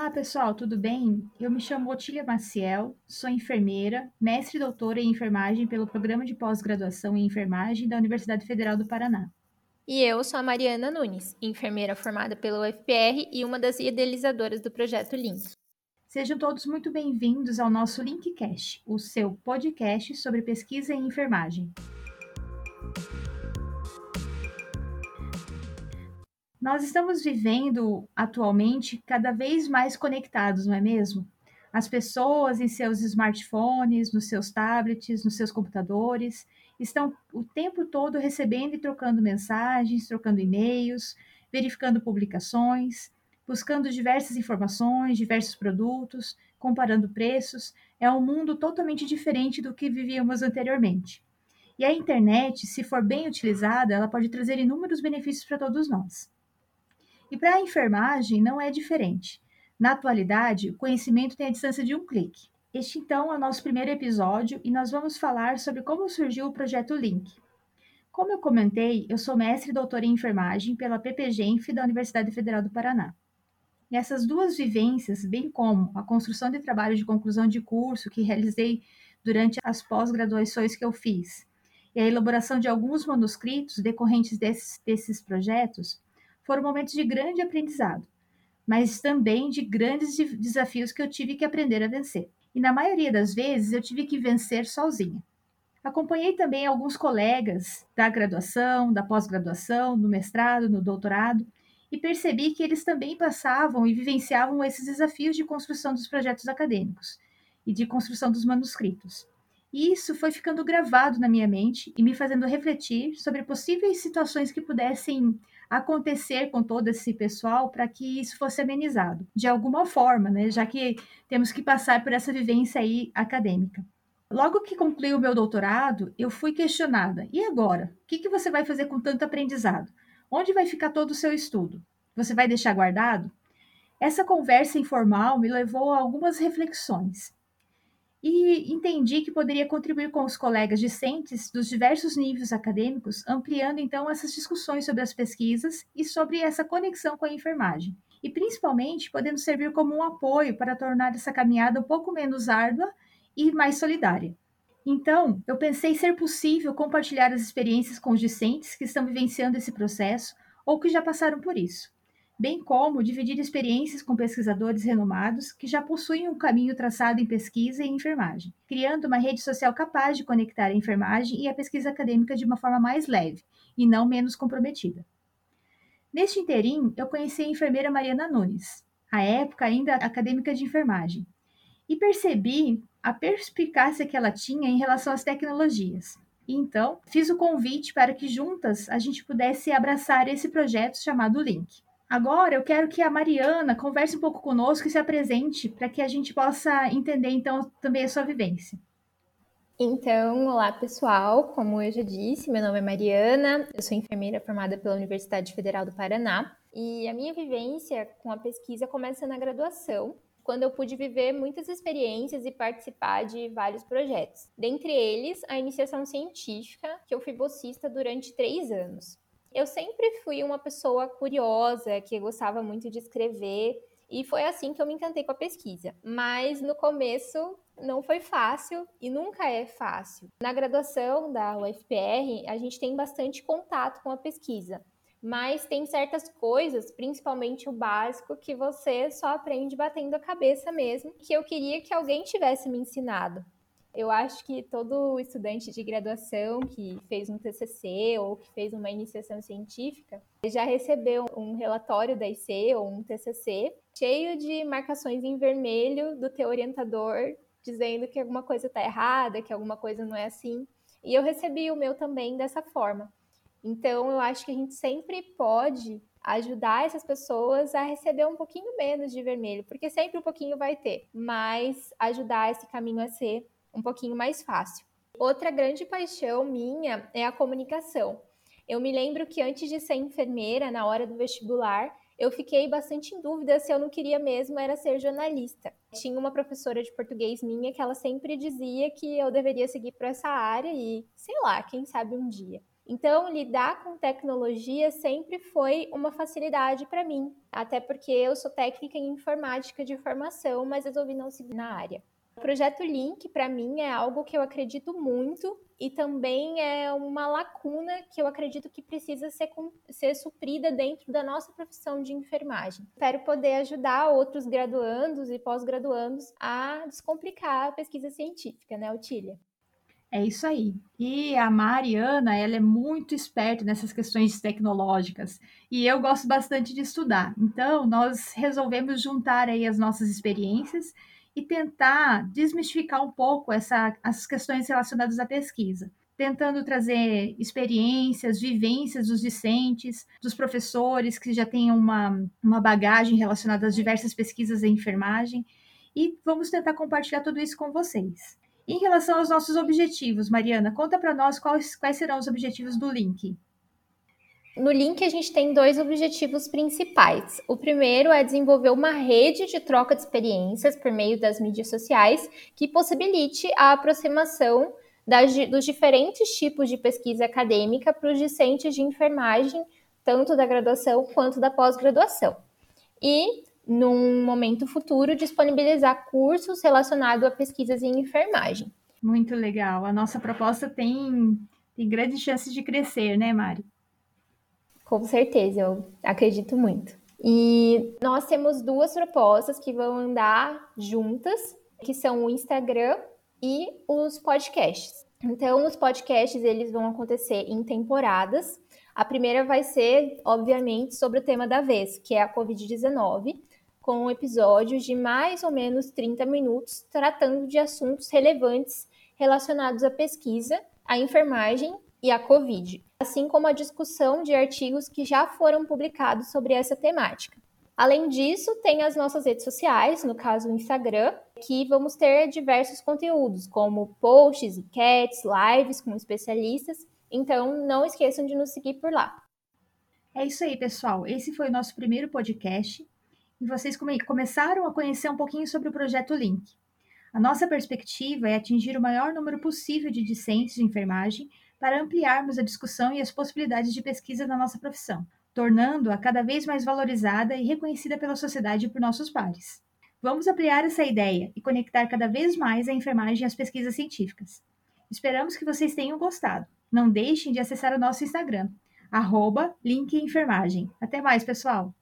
Olá, pessoal, tudo bem? Eu me chamo Otília Maciel, sou enfermeira, mestre e doutora em enfermagem pelo Programa de Pós-Graduação em Enfermagem da Universidade Federal do Paraná. E eu sou a Mariana Nunes, enfermeira formada pela UFPR e uma das idealizadoras do projeto Link. Sejam todos muito bem-vindos ao nosso Linkcast, o seu podcast sobre pesquisa em enfermagem. Nós estamos vivendo atualmente cada vez mais conectados, não é mesmo? As pessoas em seus smartphones, nos seus tablets, nos seus computadores, estão o tempo todo recebendo e trocando mensagens, trocando e-mails, verificando publicações, buscando diversas informações, diversos produtos, comparando preços. É um mundo totalmente diferente do que vivíamos anteriormente. E a internet, se for bem utilizada, ela pode trazer inúmeros benefícios para todos nós. E para a enfermagem não é diferente. Na atualidade, o conhecimento tem a distância de um clique. Este então é o nosso primeiro episódio e nós vamos falar sobre como surgiu o projeto Link. Como eu comentei, eu sou mestre e doutora em enfermagem pela PPGenf da Universidade Federal do Paraná. E essas duas vivências, bem como a construção de trabalho de conclusão de curso que realizei durante as pós-graduações que eu fiz, e a elaboração de alguns manuscritos decorrentes desses, desses projetos, foram momentos de grande aprendizado, mas também de grandes desafios que eu tive que aprender a vencer. E na maioria das vezes eu tive que vencer sozinha. Acompanhei também alguns colegas da graduação, da pós-graduação, no mestrado, no doutorado, e percebi que eles também passavam e vivenciavam esses desafios de construção dos projetos acadêmicos e de construção dos manuscritos. E isso foi ficando gravado na minha mente e me fazendo refletir sobre possíveis situações que pudessem acontecer com todo esse pessoal para que isso fosse amenizado de alguma forma, né? Já que temos que passar por essa vivência aí acadêmica. Logo que concluí o meu doutorado, eu fui questionada: e agora? O que, que você vai fazer com tanto aprendizado? Onde vai ficar todo o seu estudo? Você vai deixar guardado? Essa conversa informal me levou a algumas reflexões e entendi que poderia contribuir com os colegas discentes dos diversos níveis acadêmicos, ampliando então essas discussões sobre as pesquisas e sobre essa conexão com a enfermagem, e principalmente podendo servir como um apoio para tornar essa caminhada um pouco menos árdua e mais solidária. Então, eu pensei ser possível compartilhar as experiências com os discentes que estão vivenciando esse processo ou que já passaram por isso bem como dividir experiências com pesquisadores renomados que já possuem um caminho traçado em pesquisa e enfermagem, criando uma rede social capaz de conectar a enfermagem e a pesquisa acadêmica de uma forma mais leve e não menos comprometida. Neste interim, eu conheci a enfermeira Mariana Nunes, à época ainda acadêmica de enfermagem, e percebi a perspicácia que ela tinha em relação às tecnologias. Então, fiz o convite para que juntas a gente pudesse abraçar esse projeto chamado Link. Agora eu quero que a Mariana converse um pouco conosco e se apresente para que a gente possa entender então também a sua vivência. Então, olá pessoal, como eu já disse, meu nome é Mariana, eu sou enfermeira formada pela Universidade Federal do Paraná e a minha vivência com a pesquisa começa na graduação, quando eu pude viver muitas experiências e participar de vários projetos. Dentre eles, a iniciação científica, que eu fui bolsista durante três anos. Eu sempre fui uma pessoa curiosa, que gostava muito de escrever, e foi assim que eu me encantei com a pesquisa. Mas no começo não foi fácil e nunca é fácil. Na graduação da UFPR, a gente tem bastante contato com a pesquisa, mas tem certas coisas, principalmente o básico, que você só aprende batendo a cabeça mesmo, que eu queria que alguém tivesse me ensinado. Eu acho que todo estudante de graduação que fez um TCC ou que fez uma iniciação científica já recebeu um relatório da IC ou um TCC cheio de marcações em vermelho do teu orientador dizendo que alguma coisa está errada, que alguma coisa não é assim. E eu recebi o meu também dessa forma. Então, eu acho que a gente sempre pode ajudar essas pessoas a receber um pouquinho menos de vermelho, porque sempre um pouquinho vai ter, mas ajudar esse caminho a ser um pouquinho mais fácil. Outra grande paixão minha é a comunicação. Eu me lembro que antes de ser enfermeira, na hora do vestibular, eu fiquei bastante em dúvida se eu não queria mesmo era ser jornalista. Tinha uma professora de português minha que ela sempre dizia que eu deveria seguir para essa área e, sei lá, quem sabe um dia. Então, lidar com tecnologia sempre foi uma facilidade para mim, até porque eu sou técnica em informática de formação, mas resolvi não seguir na área. O projeto Link, para mim, é algo que eu acredito muito e também é uma lacuna que eu acredito que precisa ser, ser suprida dentro da nossa profissão de enfermagem. Espero poder ajudar outros graduandos e pós-graduandos a descomplicar a pesquisa científica, né, Otília? É isso aí. E a Mariana, ela é muito esperta nessas questões tecnológicas e eu gosto bastante de estudar. Então, nós resolvemos juntar aí as nossas experiências e tentar desmistificar um pouco essa, as questões relacionadas à pesquisa, tentando trazer experiências, vivências dos discentes, dos professores que já têm uma, uma bagagem relacionada às diversas pesquisas em enfermagem e vamos tentar compartilhar tudo isso com vocês. Em relação aos nossos objetivos, Mariana, conta para nós quais, quais serão os objetivos do link. No link, a gente tem dois objetivos principais. O primeiro é desenvolver uma rede de troca de experiências por meio das mídias sociais que possibilite a aproximação das, dos diferentes tipos de pesquisa acadêmica para os discentes de enfermagem, tanto da graduação quanto da pós-graduação. E num momento futuro, disponibilizar cursos relacionados a pesquisas em enfermagem. Muito legal. A nossa proposta tem, tem grandes chances de crescer, né, Mari? Com certeza, eu acredito muito. E nós temos duas propostas que vão andar juntas, que são o Instagram e os podcasts. Então, os podcasts eles vão acontecer em temporadas. A primeira vai ser, obviamente, sobre o tema da vez, que é a COVID-19 com episódios de mais ou menos 30 minutos tratando de assuntos relevantes relacionados à pesquisa, à enfermagem e à Covid, assim como a discussão de artigos que já foram publicados sobre essa temática. Além disso, tem as nossas redes sociais, no caso o Instagram, que vamos ter diversos conteúdos, como posts, enquetes, lives com especialistas. Então, não esqueçam de nos seguir por lá. É isso aí, pessoal. Esse foi o nosso primeiro podcast e vocês come começaram a conhecer um pouquinho sobre o projeto Link. A nossa perspectiva é atingir o maior número possível de discentes de enfermagem para ampliarmos a discussão e as possibilidades de pesquisa na nossa profissão, tornando-a cada vez mais valorizada e reconhecida pela sociedade e por nossos pares. Vamos ampliar essa ideia e conectar cada vez mais a enfermagem às pesquisas científicas. Esperamos que vocês tenham gostado. Não deixem de acessar o nosso Instagram, arroba. Até mais, pessoal!